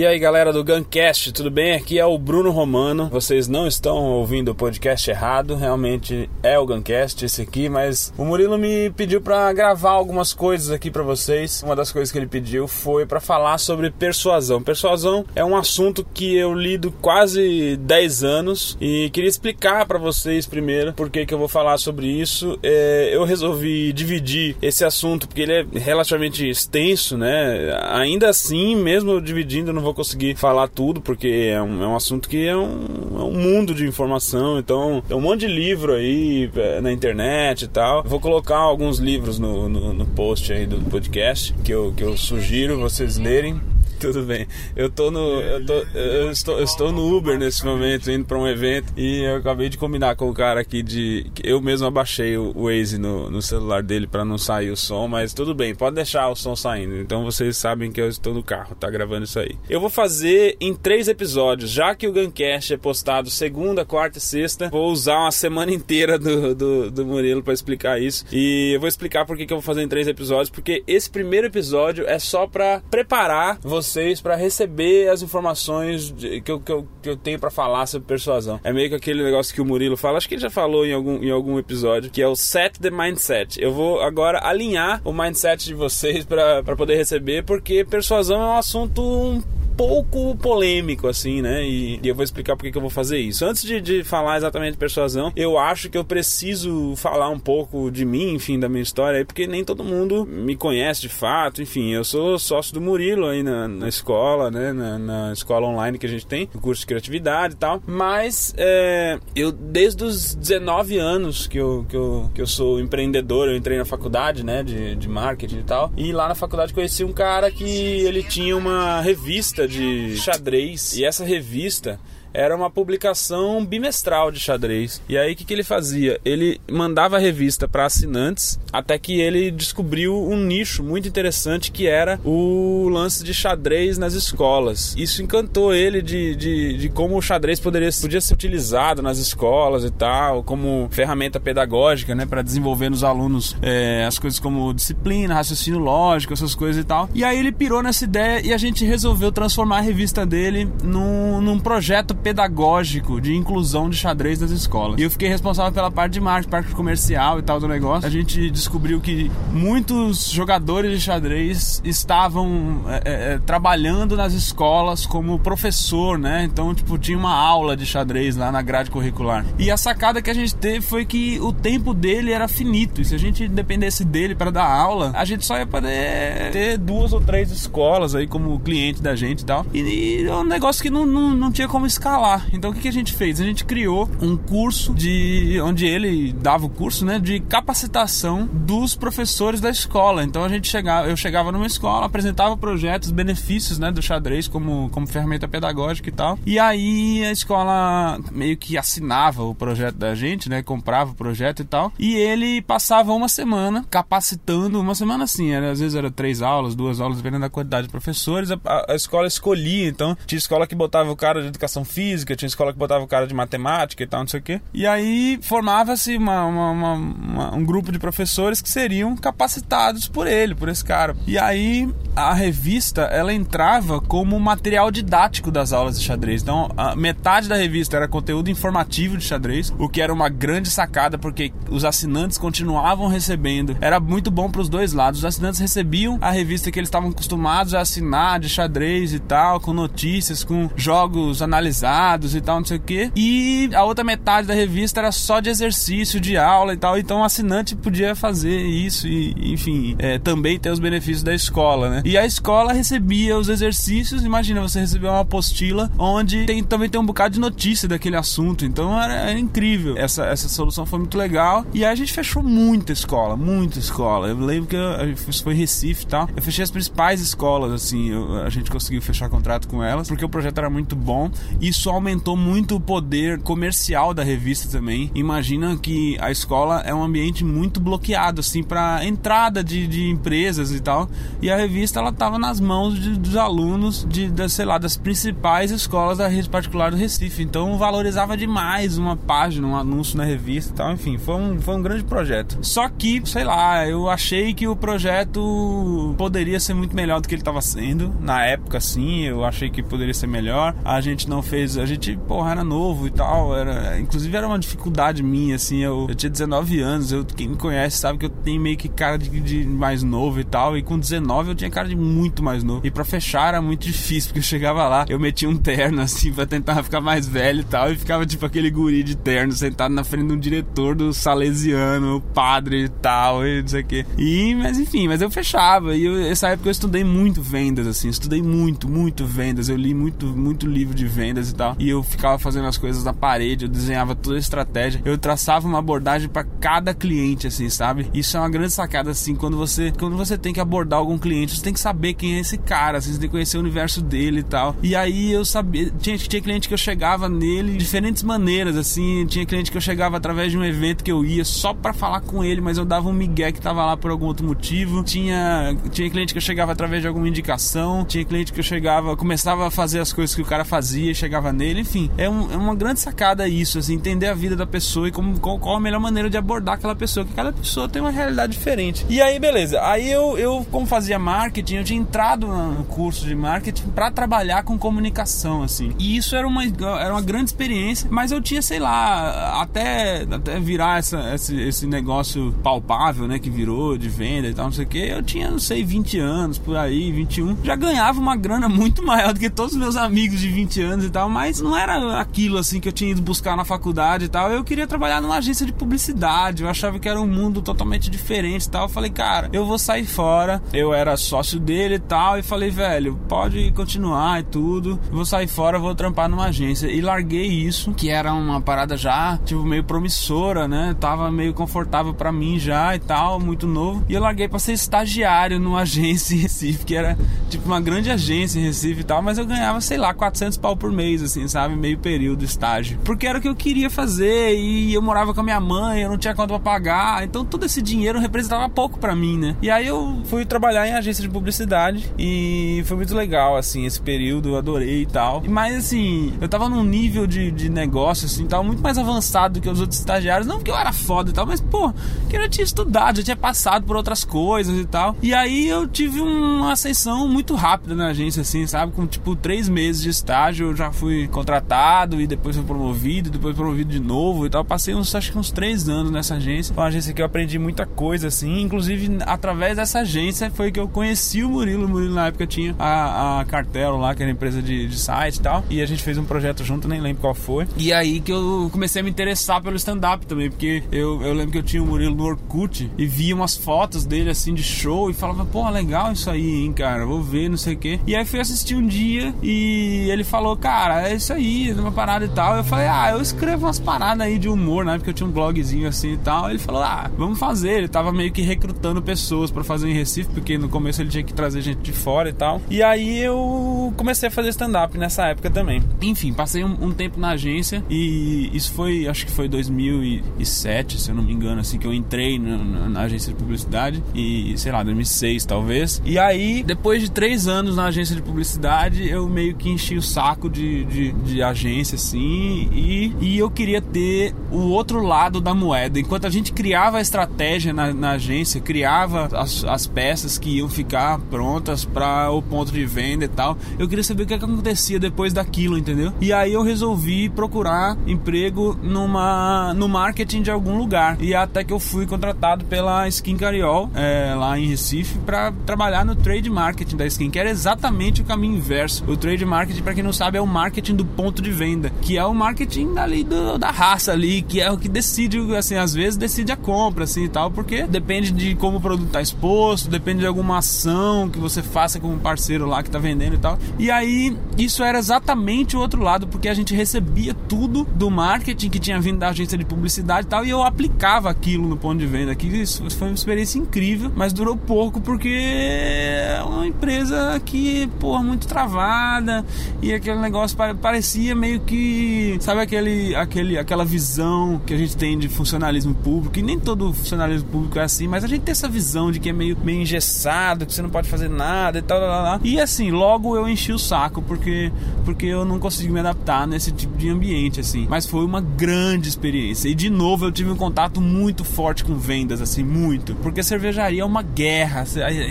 E aí galera do Guncast, tudo bem? Aqui é o Bruno Romano. Vocês não estão ouvindo o podcast errado, realmente é o Guncast esse aqui, mas o Murilo me pediu para gravar algumas coisas aqui para vocês. Uma das coisas que ele pediu foi para falar sobre persuasão. Persuasão é um assunto que eu lido quase 10 anos e queria explicar para vocês primeiro por que, que eu vou falar sobre isso. É, eu resolvi dividir esse assunto porque ele é relativamente extenso, né? Ainda assim, mesmo dividindo, não vou conseguir falar tudo, porque é um, é um assunto que é um, é um, mundo de informação. Então, tem um monte de livro aí é, na internet e tal. vou colocar alguns livros no, no, no post aí do podcast que eu, que eu sugiro vocês lerem. Tudo bem. Eu tô no. Eu, tô, eu, estou, eu estou no Uber nesse momento, indo para um evento. E eu acabei de combinar com o cara aqui de. Eu mesmo abaixei o Waze no, no celular dele para não sair o som, mas tudo bem, pode deixar o som saindo. Então vocês sabem que eu estou no carro, tá gravando isso aí. Eu vou fazer em três episódios, já que o Guncast é postado segunda, quarta e sexta. Vou usar uma semana inteira do, do, do Murilo para explicar isso. E eu vou explicar por que, eu vou fazer em três episódios, porque esse primeiro episódio é só para preparar você vocês para receber as informações de, que, eu, que, eu, que eu tenho para falar sobre persuasão. É meio que aquele negócio que o Murilo fala, acho que ele já falou em algum, em algum episódio, que é o set the mindset. Eu vou agora alinhar o mindset de vocês para poder receber, porque persuasão é um assunto um pouco polêmico, assim, né? E, e eu vou explicar por que eu vou fazer isso. Antes de, de, falar exatamente de persuasão, eu acho que eu preciso falar um pouco de mim, enfim, da minha história, porque nem todo mundo me conhece de fato. Enfim, eu sou sócio do Murilo aí na, na escola, né? Na, na, escola online que a gente tem, o curso de criatividade e tal. Mas é, eu, desde os 19 anos que eu, que, eu, que eu sou empreendedor, eu entrei na faculdade, né? De, de marketing e tal. E lá na faculdade conheci um cara que ele tinha uma revista de xadrez. E essa revista era uma publicação bimestral de xadrez. E aí o que, que ele fazia? Ele mandava a revista para assinantes até que ele descobriu um nicho muito interessante que era o lance de xadrez nas escolas. Isso encantou ele de, de, de como o xadrez poderia, podia ser utilizado nas escolas e tal, como ferramenta pedagógica, né, para desenvolver nos alunos é, as coisas como disciplina, raciocínio lógico, essas coisas e tal. E aí ele pirou nessa ideia e a gente resolveu transformar a revista dele num, num projeto pedagógico de inclusão de xadrez nas escolas. E eu fiquei responsável pela parte de marketing, parte comercial e tal do negócio. A gente descobriu que muitos jogadores de xadrez estavam é, é, é, trabalhando nas escolas como professor, né? Então, tipo, tinha uma aula de xadrez lá na grade curricular. E a sacada que a gente teve foi que o tempo dele era finito. E se a gente dependesse dele para dar aula, a gente só ia poder ter duas ou três escolas aí como cliente da gente e tal. E, e é um negócio que não, não, não tinha como escalar escalar. Então o que, que a gente fez? A gente criou um curso de onde ele dava o curso, né, de capacitação dos professores da escola. Então a gente chegava, eu chegava numa escola, apresentava projetos, benefícios, né, do xadrez como como ferramenta pedagógica e tal. E aí a escola meio que assinava o projeto da gente, né, comprava o projeto e tal. E ele passava uma semana capacitando, uma semana assim, era, às vezes era três aulas, duas aulas, dependendo da quantidade de professores. A, a, a escola escolhia, então tinha escola que botava o cara de educação física física, tinha escola que botava o cara de matemática e tal, não sei o quê. E aí formava-se uma, uma, uma, um grupo de professores que seriam capacitados por ele, por esse cara. E aí a revista ela entrava como material didático das aulas de xadrez. Então, metade da revista era conteúdo informativo de xadrez, o que era uma grande sacada porque os assinantes continuavam recebendo. Era muito bom para os dois lados. Os assinantes recebiam a revista que eles estavam acostumados a assinar de xadrez e tal, com notícias, com jogos analisados dados e tal, não sei o que. E a outra metade da revista era só de exercício, de aula e tal. Então o assinante podia fazer isso e, enfim, é, também ter os benefícios da escola, né? E a escola recebia os exercícios. Imagina você receber uma apostila onde tem, também tem um bocado de notícia daquele assunto. Então era, era incrível. Essa, essa solução foi muito legal. E aí a gente fechou muita escola, muita escola. Eu lembro que eu, isso foi Recife e tal. Eu fechei as principais escolas, assim. Eu, a gente conseguiu fechar contrato com elas porque o projeto era muito bom. E isso aumentou muito o poder comercial da revista também. Imagina que a escola é um ambiente muito bloqueado, assim, para entrada de, de, empresas e tal. E a revista ela tava nas mãos de, dos alunos de, de, sei lá, das principais escolas da rede particular do Recife. Então valorizava demais uma página, um anúncio na revista e tal. Enfim, foi um, foi um grande projeto. Só que, sei lá, eu achei que o projeto poderia ser muito melhor do que ele estava sendo. Na época, sim, eu achei que poderia ser melhor. A gente não fez, a gente, porra, era novo e tal. Era, inclusive era uma dificuldade minha, assim. Eu, eu tinha 19 anos, eu, quem me conhece sabe que eu tenho meio que cara de, de mais novo e tal. E com 19 eu tinha cara de muito mais novo. E para fechar era muito difícil, porque eu chegava lá, eu metia um terno assim pra tentar ficar mais velho e tal. E ficava tipo aquele guri de terno sentado na frente de um diretor do Salesiano, padre e tal, e não sei o quê. E, mas enfim, mas eu fechava. E eu, essa época eu estudei muito vendas, assim, estudei muito, muito vendas. Eu li muito, muito livro de vendas e tal. E eu ficava fazendo as coisas na parede, eu desenhava toda a estratégia. Eu traçava uma abordagem para cada cliente, assim, sabe? Isso é uma grande sacada, assim, quando você, quando você tem que abordar algum cliente, você tem que saber quem é esse cara, assim, você tem que conhecer o universo dele e tal. E aí eu sabia, tinha, tinha cliente que eu chegava nele de diferentes maneiras, assim, tinha cliente que eu chegava através de um evento que eu ia só para falar com ele, mas eu dava um migué que tava lá por algum outro motivo. Tinha, tinha cliente que eu chegava através de alguma indicação, tinha cliente que eu chegava, começava a fazer as coisas que o cara fazia e chegava nele, enfim. É, um, é uma grande sacada isso, assim, entender a vida da pessoa e como, qual, qual a melhor maneira de abordar aquela pessoa, que cada pessoa tem uma realidade diferente. E aí, beleza. Aí eu, eu como fazia marketing, eu tinha entrado no curso de marketing para trabalhar com comunicação, assim. E isso era uma, era uma grande experiência, mas eu tinha, sei lá, até, até virar essa, esse, esse negócio palpável, né, que virou de venda e tal, não sei o que, eu tinha, não sei, 20 anos, por aí, 21. Já ganhava uma grana muito maior do que todos os meus amigos de 20 anos e tal, mas não era aquilo, assim, que eu tinha ido buscar na faculdade e tal. Eu queria trabalhar numa agência de publicidade, eu achava que era um mundo totalmente diferente e tal. Eu falei, cara, eu vou sair fora. Eu era sócio dele e tal, e falei, velho, pode continuar e tudo. Vou sair fora, vou trampar numa agência. E larguei isso, que era uma parada já, tipo, meio promissora, né? Tava meio confortável para mim já e tal, muito novo. E eu larguei pra ser estagiário numa agência em Recife, que era tipo uma grande agência em Recife e tal, mas eu ganhava, sei lá, 400 pau por mês, assim, sabe? Meio período estágio. Porque era o que eu queria fazer e eu morava com a minha mãe, eu não tinha conta pra pagar, então todo esse dinheiro representava pouco para mim, né? E aí eu fui trabalhar em agência de publicidade e foi muito legal, assim, esse período, eu adorei e tal. Mas assim, eu tava num nível de, de negócio, assim, tava muito mais avançado do que os outros estagiários, não porque eu era foda e tal, mas pô, que eu já tinha estudado, já tinha passado por outras coisas e tal. E aí eu tive uma ascensão muito rápida na agência, assim, sabe? Com tipo três meses de estágio, eu já fui contratado e depois fui promovido, depois promovido de novo e tal. Passei uns, acho que uns três anos nessa agência. Foi uma agência que eu aprendi muita coisa, assim. Inclusive, através dessa agência foi que eu conheci o Murilo. O Murilo na época tinha a, a Cartelo lá, que era empresa de, de site e tal. E a gente fez um projeto junto, nem lembro qual foi. E aí que eu comecei a me interessar pelo stand-up também, porque eu, eu lembro que eu tinha o Murilo no Orkut e via umas fotos dele assim de show e falava, pô, legal isso aí, hein, cara, vou ver, não sei o quê. E aí fui assistir um dia e ele falou, cara, é isso aí, é uma parada e tal. Eu falei, ah, eu escrevo umas paradas aí de humor, né? Porque eu tinha um blogzinho assim e tal. Ele falou, ah, vamos fazer. Ele tava meio que recrutando pessoas para fazer em Recife, porque no começo ele tinha que trazer gente de fora e tal. E aí eu comecei a fazer stand-up nessa época também. Enfim, passei um, um, tempo na agência e isso foi, acho que foi 2007, se eu não me engano, assim, que eu entrei na, na agência de publicidade e, sei lá, 2006 talvez. E aí, depois de três anos na agência de publicidade, eu meio que enchi o saco de, de, de agência, assim, e, e eu queria ter o outro lado da moeda. Enquanto a gente criava a estratégia na, na agência, criava as, as, peças que iam ficar prontas para o ponto de venda e tal, eu queria saber o que, é que acontecia depois daquilo, entendeu? E aí eu resolvi procurar emprego numa, no marketing de algum lugar. E até que eu fui contratado pela Skin Cariol, é, lá em Recife, para trabalhar no trade marketing da Skin, que era exatamente o caminho inverso. O trade marketing, para quem não sabe, é o marketing do ponto de venda, que é o marketing ali do, da raça ali, que é o que decide, assim, às vezes decide a compra, assim e tal, porque depende de como o produto está exposto, depende de alguma ação que você faça com um parceiro lá que está vendendo e tal. E aí, isso era exatamente o outro lado, porque a gente recebia tudo do marketing que tinha vindo da agência de publicidade e tal, e eu aplicava aquilo no ponto de venda. Aqui isso foi uma experiência incrível, mas durou pouco porque é uma empresa que, porra, muito travada e aquele negócio parecia meio que. Sabe aquele, aquele, aquela visão que a gente tem de funcionalismo público? E nem todo funcionalismo público é assim, mas a gente tem essa visão de que é meio, meio engessado, que você não pode fazer nada e tal, lá, lá. E assim, logo eu enchi o saco porque, porque eu não consegui me adaptar nesse tipo de ambiente, assim. Mas foi uma grande experiência. E de novo eu tive um contato muito forte com vendas, assim, muito. Porque cervejaria é uma guerra.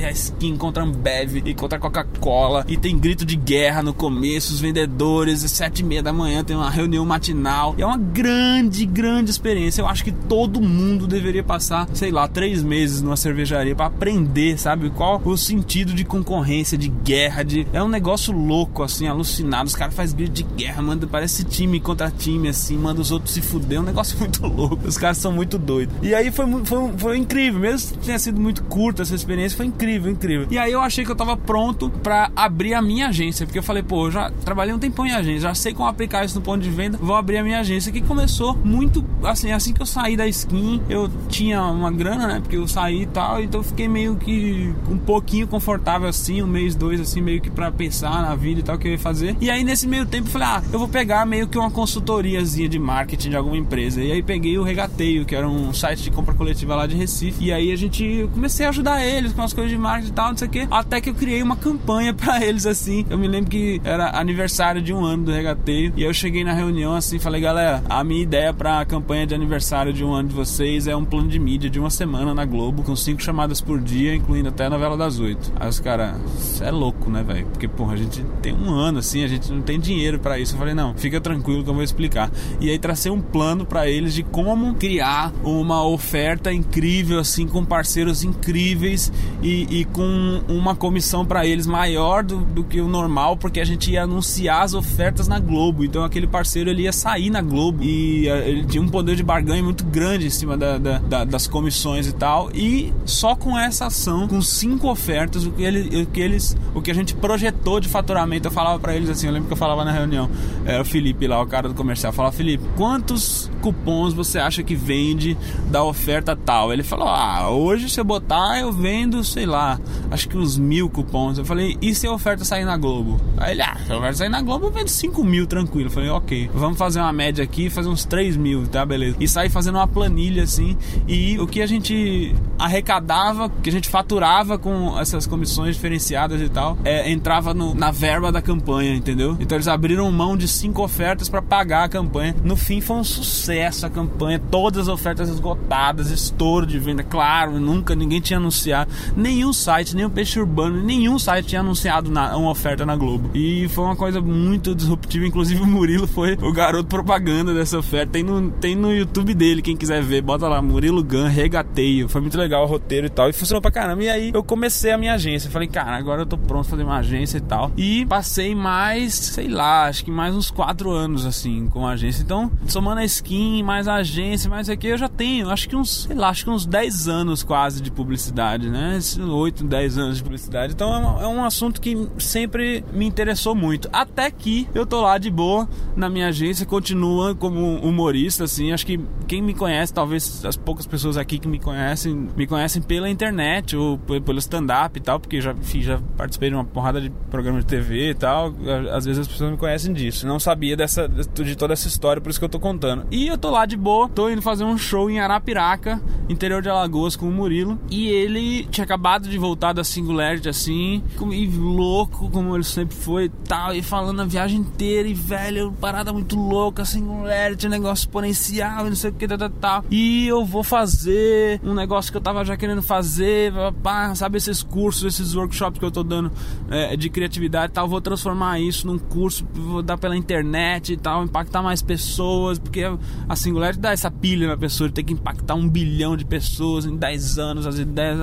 A skin contra Ambev e contra Coca-Cola. E tem grito de guerra no começo, os vendedores, às sete e meia da manhã tem uma reunião matinal. É uma grande, grande experiência. Eu acho que todo mundo deveria passar, sei lá, três meses numa cervejaria para aprender, sabe? Qual o sentido de concorrência, de guerra, de. É um negócio louco, assim, alucinado. Os caras fazem grito de guerra, manda, parece time contra time, assim, manda os outros se fuder. É um negócio muito louco. Os caras são muito doidos. E aí foi, foi, foi incrível, mesmo que tenha sido muito curta essa experiência, foi incrível, incrível. E aí eu achei que eu tava pronto para abrir a minha agência, porque eu falei, pô, eu já trabalhei um tempão em agência, já sei como aplicar isso no ponto de venda, vou abrir a minha agência, que começou muito, assim, assim que eu saí da skin, eu tinha uma grana, né, porque eu saí e tal, então eu fiquei meio que um pouquinho confortável assim, um mês, dois, assim, meio que para pensar na vida e tal, que eu ia fazer. E aí nesse meio tempo eu falei, ah, eu vou pegar meio que uma consultoriazinha de marketing de alguma empresa. E aí peguei o Regateio, que era um site de compra coletiva lá de Recife, e aí a gente comecei a ajudar eles com as coisas de marketing e tal, não sei o que, até que eu criei uma campanha para eles assim. Eu me lembro que era aniversário de um ano do Regateio, e eu cheguei na reunião assim, falei, galera, a minha ideia para a campanha de aniversário de um ano de vocês é um plano de mídia de uma semana na Globo, com cinco chamadas por dia, incluindo até a novela das oito. Aí os caras, isso é louco, né, velho? Porque, porra, a gente tem um ano assim, a gente não tem dinheiro para isso. Eu falei, não, fica tranquilo que eu vou explicar. E aí tracei um plano para eles de como criar uma oferta incrível, assim, com parceiros incríveis e, e com uma comissão para eles maior do, do, que o normal, porque a gente ia anunciar as ofertas na Globo. Então aquele parceiro ele ia sair na Globo e eh, ele tinha um poder de barganha muito grande em cima da, da, da, das comissões e tal. E só com essa ação, com cinco ofertas, o que, ele, o que eles, o que a gente projetou de faturamento, eu falava para eles assim, eu lembro que eu falava na reunião, era o Felipe lá, o cara do comercial, falava Felipe, quantos cupons você acha que vende da oferta tal? Ele falou: Ah, hoje se eu botar, eu vendo, sei lá, acho que uns mil cupons. Eu falei: E se a oferta sair na Globo? Aí ele: Ah, se a oferta sair na Globo, eu vendo 5 mil tranquilo. Falei: Ok, vamos fazer uma média aqui, fazer uns 3 mil, tá? Beleza. E sair fazendo uma planilha assim. E o que a gente arrecadava, que a gente faturava com essas comissões diferenciadas e tal, é, entrava no, na verba da campanha, entendeu? Então eles abriram mão de cinco ofertas para pagar a campanha. No fim foi um sucesso a campanha, todas as ofertas esgotadas, estouro de venda, claro, nunca ninguém tinha anunciado, nenhum site, o Peixe Urbano, nenhum site tinha anunciado na, uma oferta na Globo. E foi uma coisa muito disruptiva, inclusive o Murilo foi o garoto propaganda dessa oferta. Tem no, tem no YouTube dele, quem quiser ver, bota lá, Murilo Gun, regateio. Foi muito legal o roteiro e tal, e funcionou pra caramba. E aí eu comecei a minha agência, falei, cara, agora eu tô pronto pra fazer uma agência e tal. E passei mais, sei lá, acho que mais uns quatro anos assim com a agência. Então, somando a skin, mais a agência, mais aqui, eu já tenho, acho que uns, sei lá, acho que uns 10 anos quase de publicidade, né? 8, 10 anos de publicidade. Então é um, é um assunto que sempre me interessou muito. Até que eu tô lá de boa na minha agência, continua como humorista, assim. Acho que quem me conhece, talvez as poucas pessoas aqui que me conhecem, me conhecem pela internet ou pelo stand-up e tal, porque já, enfim, já participei de uma porrada de programas de TV e tal. Às vezes as pessoas me conhecem disso. Não sabia dessa, de toda essa história, por isso que eu tô contando. E eu tô lá de boa, tô indo fazer um show em Arapiraca, interior de Alagoas, com o Murilo. E ele tinha acabado de voltar da Singularity, assim, e louco, como ele sempre foi e tal, e falando a viagem inteira, e velho, parada muito louca, Singularity, negócio exponencial, não sei o que, tal, tal, tal. E eu vou fazer um negócio que eu tava já querendo fazer, pá, sabe, esses cursos, esses workshops que eu tô dando é, de criatividade e tal, vou transformar isso num curso, vou dar pela internet e tal, impactar mais pessoas, porque a Singularity dá essa pilha na pessoa de ter que impactar um bilhão de pessoas em 10 anos, as ideias.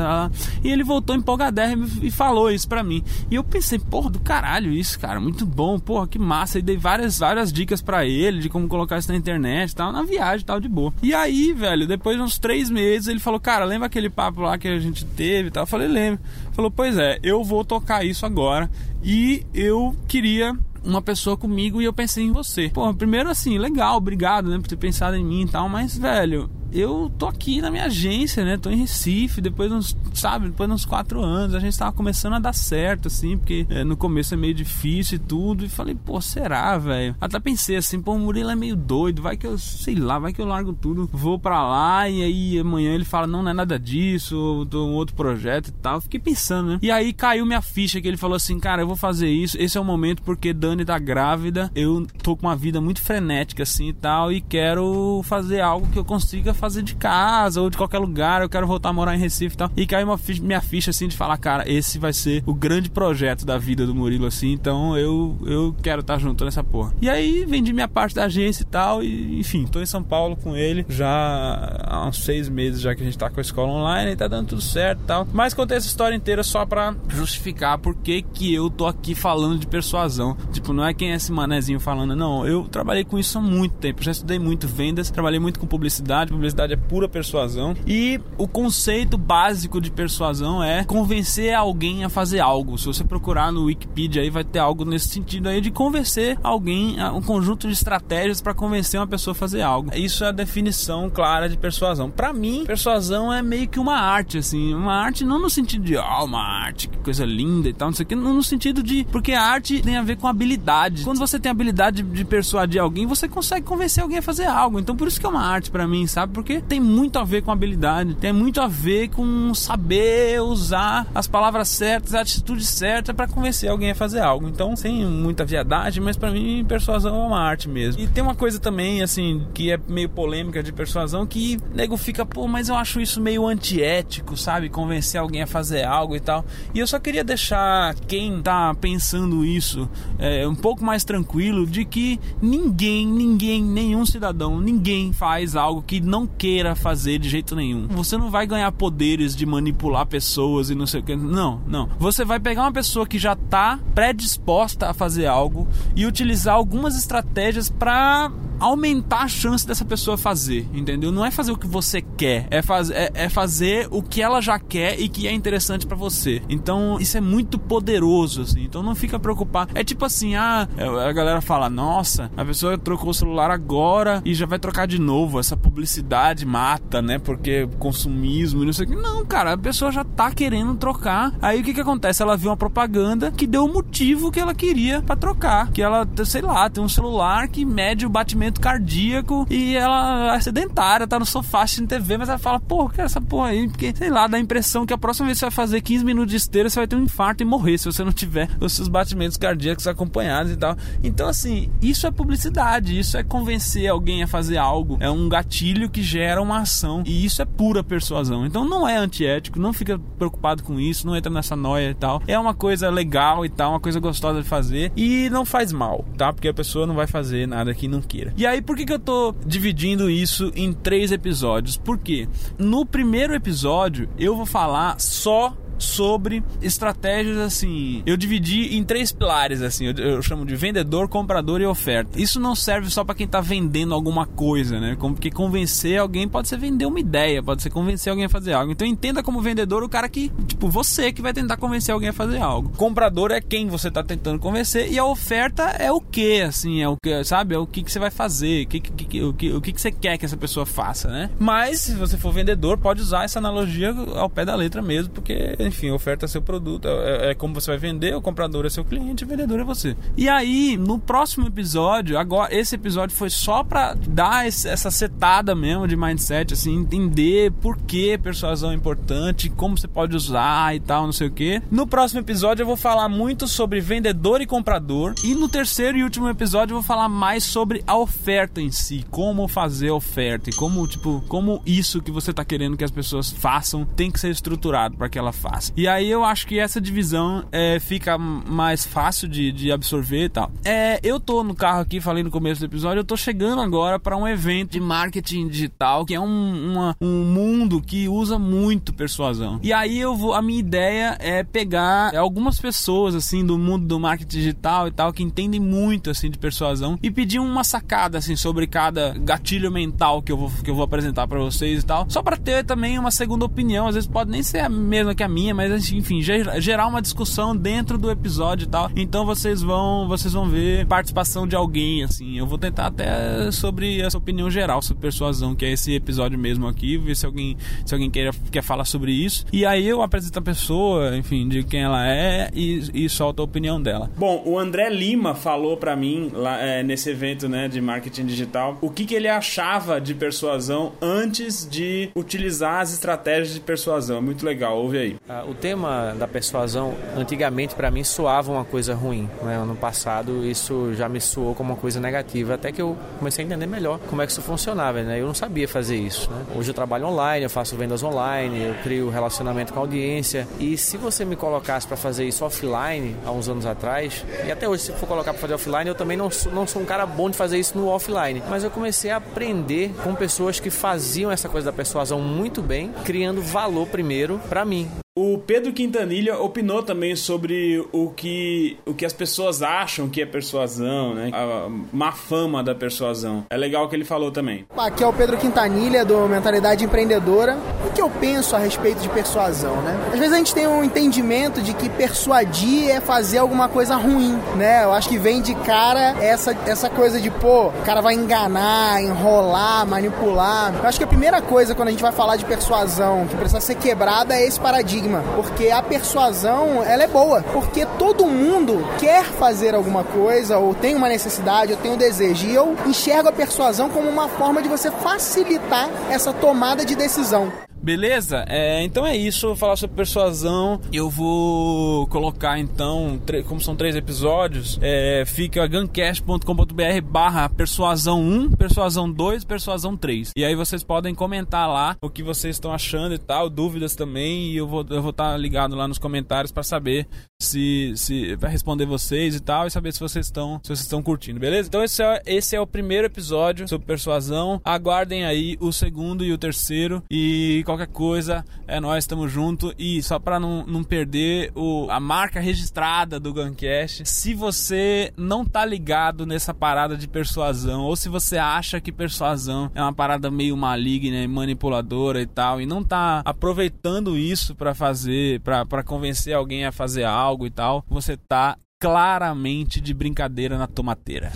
E ele voltou empolgadérrimo e falou isso pra mim. E eu pensei, porra, do caralho isso, cara, muito bom, porra, que massa. E dei várias, várias dicas para ele de como colocar isso na internet tal, na viagem e tal, de boa. E aí, velho, depois de uns três meses, ele falou, cara, lembra aquele papo lá que a gente teve e tal? Eu falei, lembro. Falou, pois é, eu vou tocar isso agora. E eu queria uma pessoa comigo e eu pensei em você. Pô, primeiro assim, legal, obrigado, né, por ter pensado em mim e tal, mas, velho, eu tô aqui na minha agência, né? Tô em Recife, depois de uns, sabe, depois de uns quatro anos, a gente tava começando a dar certo, assim, porque é, no começo é meio difícil e tudo. E falei, pô, será, velho? Até pensei assim, pô, o Murilo é meio doido, vai que eu, sei lá, vai que eu largo tudo, vou pra lá e aí amanhã ele fala, não, não é nada disso, tô um outro projeto e tal. Fiquei pensando, né? E aí caiu minha ficha que ele falou assim, cara, eu vou fazer isso, esse é o momento porque Dani tá grávida, eu tô com uma vida muito frenética assim e tal, e quero fazer algo que eu consiga fazer de casa ou de qualquer lugar, eu quero voltar a morar em Recife e tal. E caiu uma ficha, minha ficha assim de falar, cara, esse vai ser o grande projeto da vida do Murilo assim, então eu, eu quero estar tá junto nessa porra. E aí vendi minha parte da agência e tal, e enfim, tô em São Paulo com ele já há uns seis meses já que a gente tá com a escola online e tá dando tudo certo e tal. Mas contei essa história inteira só pra justificar por que que eu tô aqui falando de persuasão. Tipo, não é quem é esse manezinho falando, não, eu trabalhei com isso há muito tempo, já estudei muito vendas, trabalhei muito com publicidade, publicidade é pura persuasão. E o conceito básico de persuasão é convencer alguém a fazer algo. Se você procurar no Wikipedia aí vai ter algo nesse sentido aí de convencer alguém, um conjunto de estratégias para convencer uma pessoa a fazer algo. Isso é a definição clara de persuasão. Para mim, persuasão é meio que uma arte assim, uma arte não no sentido de, ah, oh, uma arte, que coisa linda e tal, não sei o que, no sentido de porque a arte tem a ver com habilidade. Quando você tem habilidade de persuadir alguém, você consegue convencer alguém a fazer algo. Então por isso que é uma arte para mim, sabe? Porque tem muito a ver com habilidade, tem muito a ver com saber usar as palavras certas, a atitude certa para convencer alguém a fazer algo. Então, sem muita viadagem, mas para mim persuasão é uma arte mesmo. E tem uma coisa também assim que é meio polêmica de persuasão que nego fica, pô, mas eu acho isso meio antiético, sabe? Convencer alguém a fazer algo e tal. E eu só queria deixar quem tá pensando isso é, um pouco mais tranquilo de que ninguém, ninguém, nenhum cidadão, ninguém faz algo que não queira fazer de jeito nenhum. Você não vai ganhar poderes de manipular pessoas e não sei o que. Não, não. Você vai pegar uma pessoa que já tá predisposta a fazer algo e utilizar algumas estratégias para aumentar a chance dessa pessoa fazer, entendeu? Não é fazer o que você quer, é, faz, é, é fazer o que ela já quer e que é interessante para você. Então, isso é muito poderoso, assim. Então, não fica preocupado. É tipo assim, ah, é, a galera fala, nossa, a pessoa trocou o celular agora e já vai trocar de novo. Essa publicidade mata, né? Porque consumismo e não sei o que. Não, cara, a pessoa já tá querendo trocar. Aí, o que que acontece? Ela viu uma propaganda que deu o motivo que ela queria para trocar. Que ela, sei lá, tem um celular que mede o batimento batimento cardíaco e ela é sedentária, tá no sofá assistindo TV, mas ela fala, porra, quero essa porra aí, porque, sei lá, dá a impressão que a próxima vez que você vai fazer 15 minutos de esteira, você vai ter um infarto e morrer se você não tiver os seus batimentos cardíacos acompanhados e tal. Então, assim, isso é publicidade, isso é convencer alguém a fazer algo, é um gatilho que gera uma ação e isso é pura persuasão. Então, não é antiético, não fica preocupado com isso, não entra nessa noia e tal. É uma coisa legal e tal, uma coisa gostosa de fazer e não faz mal, tá? Porque a pessoa não vai fazer nada que não queira. E aí, por que, que eu tô dividindo isso em três episódios? Porque no primeiro episódio eu vou falar só sobre estratégias assim. Eu dividi em três pilares assim, eu, eu chamo de vendedor, comprador e oferta. Isso não serve só para quem tá vendendo alguma coisa, né? Como porque convencer alguém pode ser vender uma ideia, pode ser convencer alguém a fazer algo. Então entenda como vendedor o cara que, tipo, você que vai tentar convencer alguém a fazer algo. Comprador é quem você tá tentando convencer e a oferta é o que, assim, é o que, sabe? É o que, que você vai fazer, o que, que, o, que, o que, que você quer que essa pessoa faça, né? Mas se você for vendedor, pode usar essa analogia ao pé da letra mesmo, porque enfim, oferta seu produto. É, é, como você vai vender, o comprador é seu cliente, o vendedor é você. E aí, no próximo episódio, agora esse episódio foi só para dar esse, essa setada mesmo de mindset, assim, entender por que persuasão é importante, como você pode usar e tal, não sei o que. No próximo episódio eu vou falar muito sobre vendedor e comprador. E no terceiro e último episódio eu vou falar mais sobre a oferta em si, como fazer oferta e como, tipo, como isso que você tá querendo que as pessoas façam tem que ser estruturado para que ela faça. E aí eu acho que essa divisão é, fica mais fácil de, de absorver e tal. É, eu tô no carro aqui, falei no começo do episódio, eu tô chegando agora para um evento de marketing digital, que é um, uma, um mundo que usa muito persuasão. E aí eu vou, a minha ideia é pegar algumas pessoas assim do mundo do marketing digital e tal que entendem muito assim de persuasão e pedir uma sacada assim sobre cada gatilho mental que eu vou que eu vou apresentar para vocês e tal, só para ter também uma segunda opinião, às vezes pode nem ser a mesma que a minha minha, mas enfim, gerar uma discussão dentro do episódio e tal. Então vocês vão, vocês vão ver participação de alguém, assim. Eu vou tentar até sobre essa opinião geral sobre persuasão, que é esse episódio mesmo aqui, ver se alguém, se alguém quer, quer falar sobre isso. E aí eu apresento a pessoa, enfim, de quem ela é e, e solto a opinião dela. Bom, o André Lima falou para mim lá é, nesse evento, né, de marketing digital, o que, que ele achava de persuasão antes de utilizar as estratégias de persuasão. Muito legal, ouve aí. Ah, o tema da persuasão, antigamente para mim soava uma coisa ruim. Né? Passado isso já me soou como uma coisa negativa, até que eu comecei a entender melhor como é que isso funcionava. Né? Eu não sabia fazer isso. Né? Hoje eu trabalho online, eu faço vendas online, eu crio relacionamento com a audiência. E se você me colocasse para fazer isso offline, há uns anos atrás, e até hoje se for colocar para fazer offline, eu também não sou, não sou um cara bom de fazer isso no offline. Mas eu comecei a aprender com pessoas que faziam essa coisa da persuasão muito bem, criando valor primeiro para mim. O Pedro Quintanilha opinou também sobre o que, o que as pessoas acham que é persuasão, né? A má fama da persuasão. É legal o que ele falou também. Aqui é o Pedro Quintanilha, do Mentalidade Empreendedora. Eu penso a respeito de persuasão, né? Às vezes a gente tem um entendimento de que persuadir é fazer alguma coisa ruim, né? Eu acho que vem de cara essa, essa coisa de, pô, o cara vai enganar, enrolar, manipular. Eu acho que a primeira coisa quando a gente vai falar de persuasão que precisa ser quebrada é esse paradigma, porque a persuasão ela é boa, porque todo mundo quer fazer alguma coisa ou tem uma necessidade ou tem um desejo. E eu enxergo a persuasão como uma forma de você facilitar essa tomada de decisão. Beleza? É, então é isso, falar sobre persuasão. Eu vou colocar então, como são três episódios, é, fica guncast.com.br barra persuasão 1, persuasão 2, persuasão 3. E aí vocês podem comentar lá o que vocês estão achando e tal, dúvidas também, e eu vou eu vou estar tá ligado lá nos comentários para saber se se para responder vocês e tal e saber se vocês estão se vocês estão curtindo, beleza? Então esse é, esse é o primeiro episódio sobre persuasão. Aguardem aí o segundo e o terceiro e qualquer coisa, é nós, estamos junto. E só para não, não perder o, a marca registrada do Guncast, se você não tá ligado nessa parada de persuasão, ou se você acha que persuasão é uma parada meio maligna e manipuladora e tal, e não tá aproveitando isso para fazer, para convencer alguém a fazer algo e tal, você tá claramente de brincadeira na tomateira.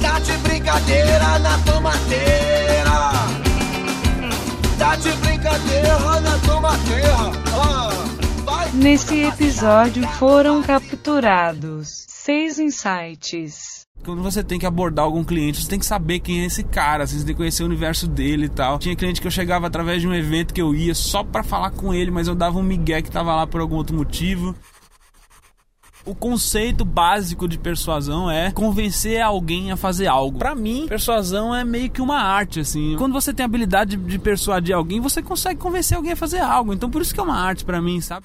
Tá de brincadeira na tomateira tá de brincadeira na tomateira. Ah, Nesse episódio foram capturados seis insights quando você tem que abordar algum cliente, você tem que saber quem é esse cara, você tem que conhecer o universo dele e tal. Tinha cliente que eu chegava através de um evento que eu ia só para falar com ele, mas eu dava um migué que tava lá por algum outro motivo o conceito básico de persuasão é convencer alguém a fazer algo. Para mim, persuasão é meio que uma arte, assim. Quando você tem a habilidade de persuadir alguém, você consegue convencer alguém a fazer algo. Então, por isso que é uma arte para mim, sabe?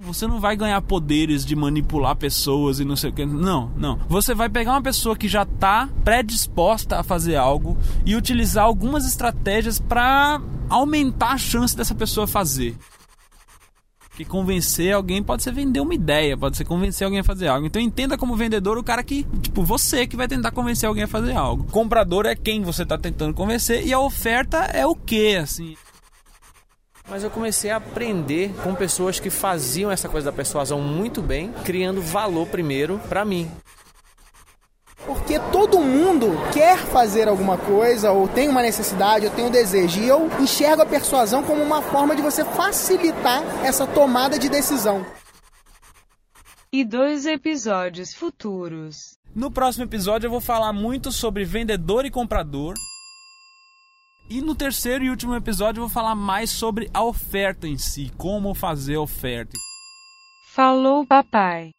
Você não vai ganhar poderes de manipular pessoas e não sei o que. Não, não. Você vai pegar uma pessoa que já está predisposta a fazer algo e utilizar algumas estratégias para aumentar a chance dessa pessoa fazer. Que convencer alguém pode ser vender uma ideia, pode ser convencer alguém a fazer algo. Então entenda como vendedor o cara que, tipo, você que vai tentar convencer alguém a fazer algo. comprador é quem você está tentando convencer e a oferta é o que, assim. Mas eu comecei a aprender com pessoas que faziam essa coisa da persuasão muito bem, criando valor primeiro para mim porque todo mundo quer fazer alguma coisa, ou tem uma necessidade, ou tem um desejo. E eu enxergo a persuasão como uma forma de você facilitar essa tomada de decisão. E dois episódios futuros. No próximo episódio eu vou falar muito sobre vendedor e comprador. E no terceiro e último episódio eu vou falar mais sobre a oferta em si, como fazer a oferta. Falou, papai.